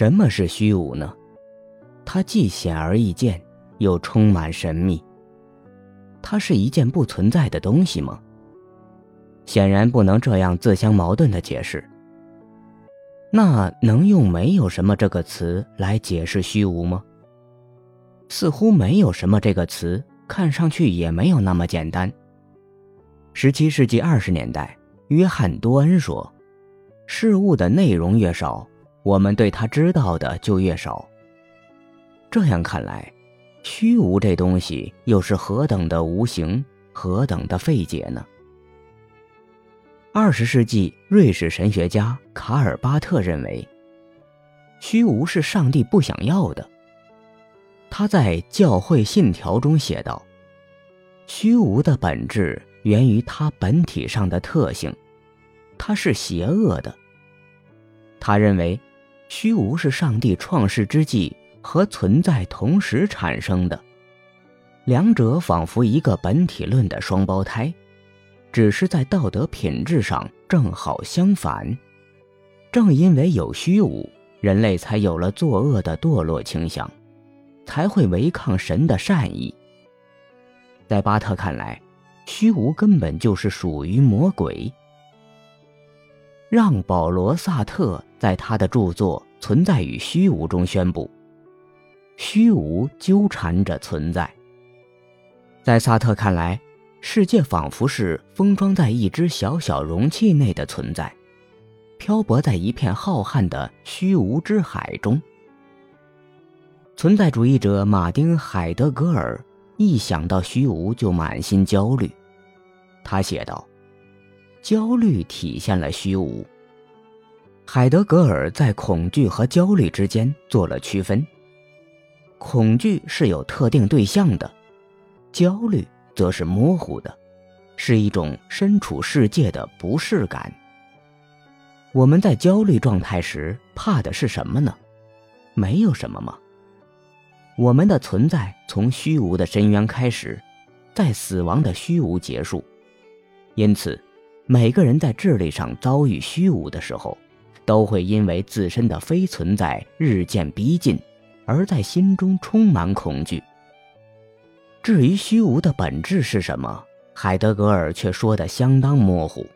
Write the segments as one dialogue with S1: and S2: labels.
S1: 什么是虚无呢？它既显而易见，又充满神秘。它是一件不存在的东西吗？显然不能这样自相矛盾的解释。那能用“没有什么”这个词来解释虚无吗？似乎“没有什么”这个词看上去也没有那么简单。十七世纪二十年代，约翰·多恩说：“事物的内容越少，我们对他知道的就越少。”这样看来，虚无这东西又是何等的无形，何等的费解呢？二十世纪瑞士神学家卡尔巴特认为，虚无是上帝不想要的。他在《教会信条》中写道：“虚无的本质源于它本体上的特性，它是邪恶的。”他认为，虚无是上帝创世之际和存在同时产生的，两者仿佛一个本体论的双胞胎。只是在道德品质上正好相反，正因为有虚无，人类才有了作恶的堕落倾向，才会违抗神的善意。在巴特看来，虚无根本就是属于魔鬼。让·保罗·萨特在他的著作《存在与虚无》中宣布：虚无纠缠着存在。在萨特看来。世界仿佛是封装在一只小小容器内的存在，漂泊在一片浩瀚的虚无之海中。存在主义者马丁·海德格尔一想到虚无就满心焦虑，他写道：“焦虑体现了虚无。”海德格尔在恐惧和焦虑之间做了区分：恐惧是有特定对象的，焦虑。则是模糊的，是一种身处世界的不适感。我们在焦虑状态时怕的是什么呢？没有什么吗？我们的存在从虚无的深渊开始，在死亡的虚无结束。因此，每个人在智力上遭遇虚无的时候，都会因为自身的非存在日渐逼近，而在心中充满恐惧。至于虚无的本质是什么，海德格尔却说得相当模糊。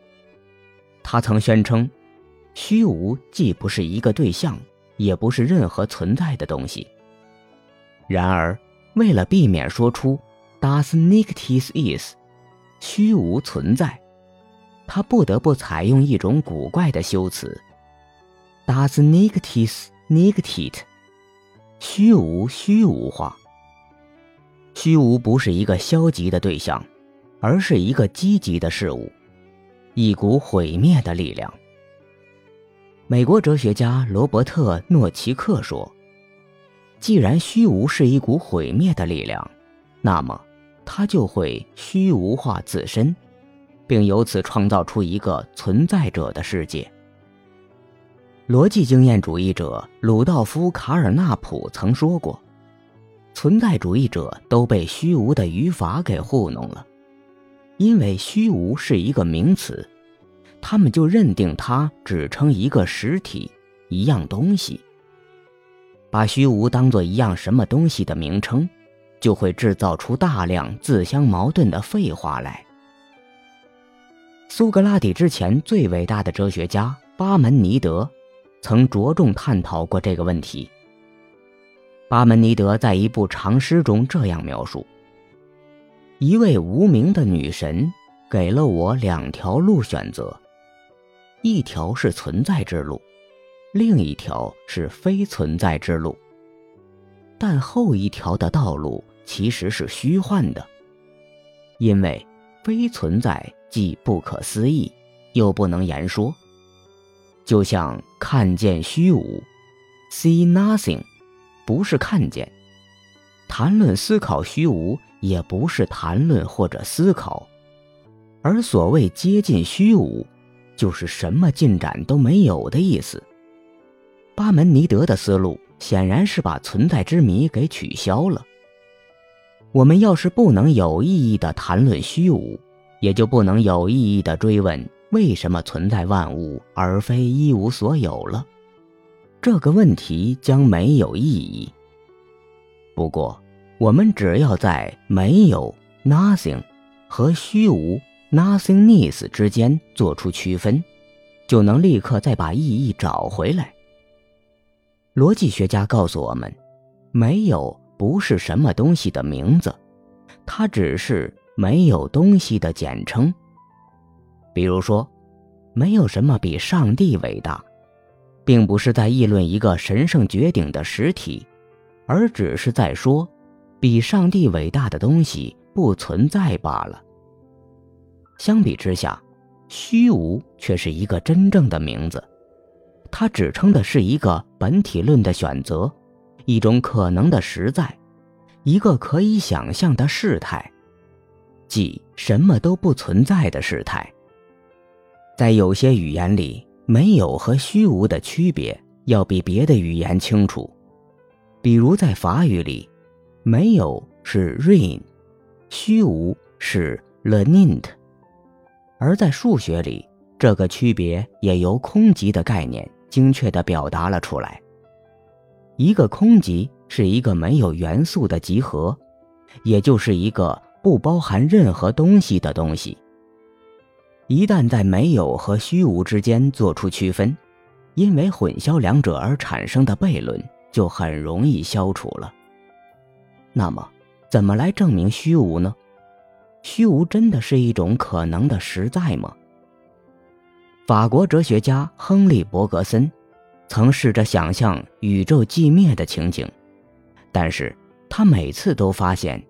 S1: 他曾宣称，虚无既不是一个对象，也不是任何存在的东西。然而，为了避免说出 “does n i c t i s is”，虚无存在，他不得不采用一种古怪的修辞：“does negate it, negate it 虚无虚无化。虚无不是一个消极的对象，而是一个积极的事物，一股毁灭的力量。美国哲学家罗伯特·诺奇克说：“既然虚无是一股毁灭的力量，那么它就会虚无化自身，并由此创造出一个存在者的世界。”逻辑经验主义者鲁道夫·卡尔纳普曾说过。存在主义者都被虚无的语法给糊弄了，因为虚无是一个名词，他们就认定它指称一个实体、一样东西。把虚无当做一样什么东西的名称，就会制造出大量自相矛盾的废话来。苏格拉底之前最伟大的哲学家巴门尼德，曾着重探讨过这个问题。巴门尼德在一部长诗中这样描述：“一位无名的女神给了我两条路选择，一条是存在之路，另一条是非存在之路。但后一条的道路其实是虚幻的，因为非存在既不可思议，又不能言说，就像看见虚无，see nothing。”不是看见，谈论思考虚无，也不是谈论或者思考，而所谓接近虚无，就是什么进展都没有的意思。巴门尼德的思路显然是把存在之谜给取消了。我们要是不能有意义的谈论虚无，也就不能有意义的追问为什么存在万物而非一无所有了。这个问题将没有意义。不过，我们只要在没有 （nothing） 和虚无 （nothingness） 之间做出区分，就能立刻再把意义找回来。逻辑学家告诉我们，没有不是什么东西的名字，它只是没有东西的简称。比如说，没有什么比上帝伟大，并不是在议论一个神圣绝顶的实体。而只是在说，比上帝伟大的东西不存在罢了。相比之下，虚无却是一个真正的名字，它指称的是一个本体论的选择，一种可能的实在，一个可以想象的事态，即什么都不存在的事态。在有些语言里，没有和虚无的区别要比别的语言清楚。比如在法语里，没有是 rain，虚无是 le nint，而在数学里，这个区别也由空集的概念精确地表达了出来。一个空集是一个没有元素的集合，也就是一个不包含任何东西的东西。一旦在没有和虚无之间做出区分，因为混淆两者而产生的悖论。就很容易消除了。那么，怎么来证明虚无呢？虚无真的是一种可能的实在吗？法国哲学家亨利·伯格森曾试着想象宇宙寂灭的情景，但是他每次都发现，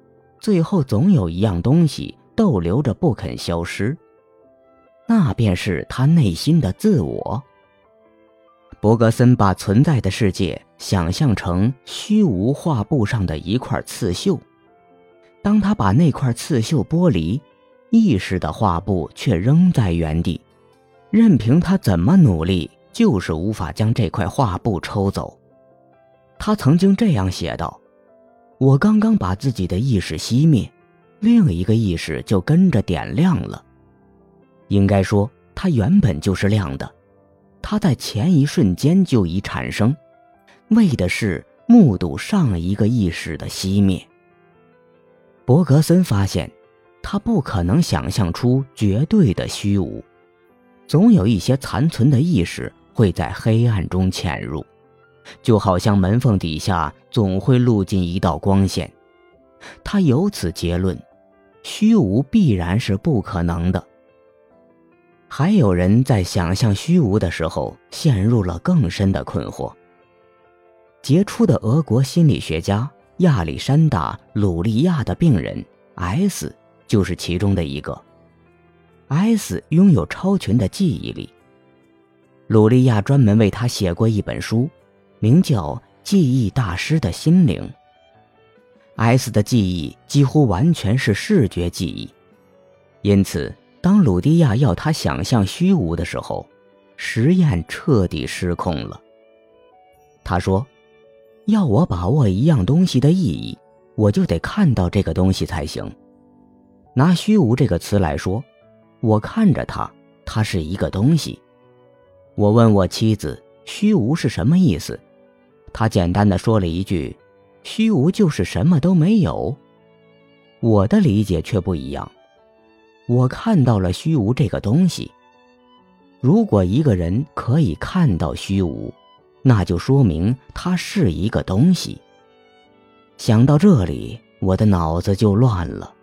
S1: 最后总有一样东西逗留着不肯消失，那便是他内心的自我。伯格森把存在的世界想象成虚无画布上的一块刺绣，当他把那块刺绣剥离，意识的画布却仍在原地，任凭他怎么努力，就是无法将这块画布抽走。他曾经这样写道：“我刚刚把自己的意识熄灭，另一个意识就跟着点亮了。应该说，它原本就是亮的。”它在前一瞬间就已产生，为的是目睹上一个意识的熄灭。伯格森发现，他不可能想象出绝对的虚无，总有一些残存的意识会在黑暗中潜入，就好像门缝底下总会露进一道光线。他由此结论，虚无必然是不可能的。还有人在想象虚无的时候陷入了更深的困惑。杰出的俄国心理学家亚历山大·鲁利亚的病人 S 就是其中的一个。S 拥有超群的记忆力。鲁利亚专门为他写过一本书，名叫《记忆大师的心灵》。S 的记忆几乎完全是视觉记忆，因此。当鲁迪亚要他想象虚无的时候，实验彻底失控了。他说：“要我把握一样东西的意义，我就得看到这个东西才行。拿‘虚无’这个词来说，我看着它，它是一个东西。我问我妻子‘虚无’是什么意思，他简单的说了一句：‘虚无就是什么都没有。’我的理解却不一样。”我看到了虚无这个东西。如果一个人可以看到虚无，那就说明它是一个东西。想到这里，我的脑子就乱了。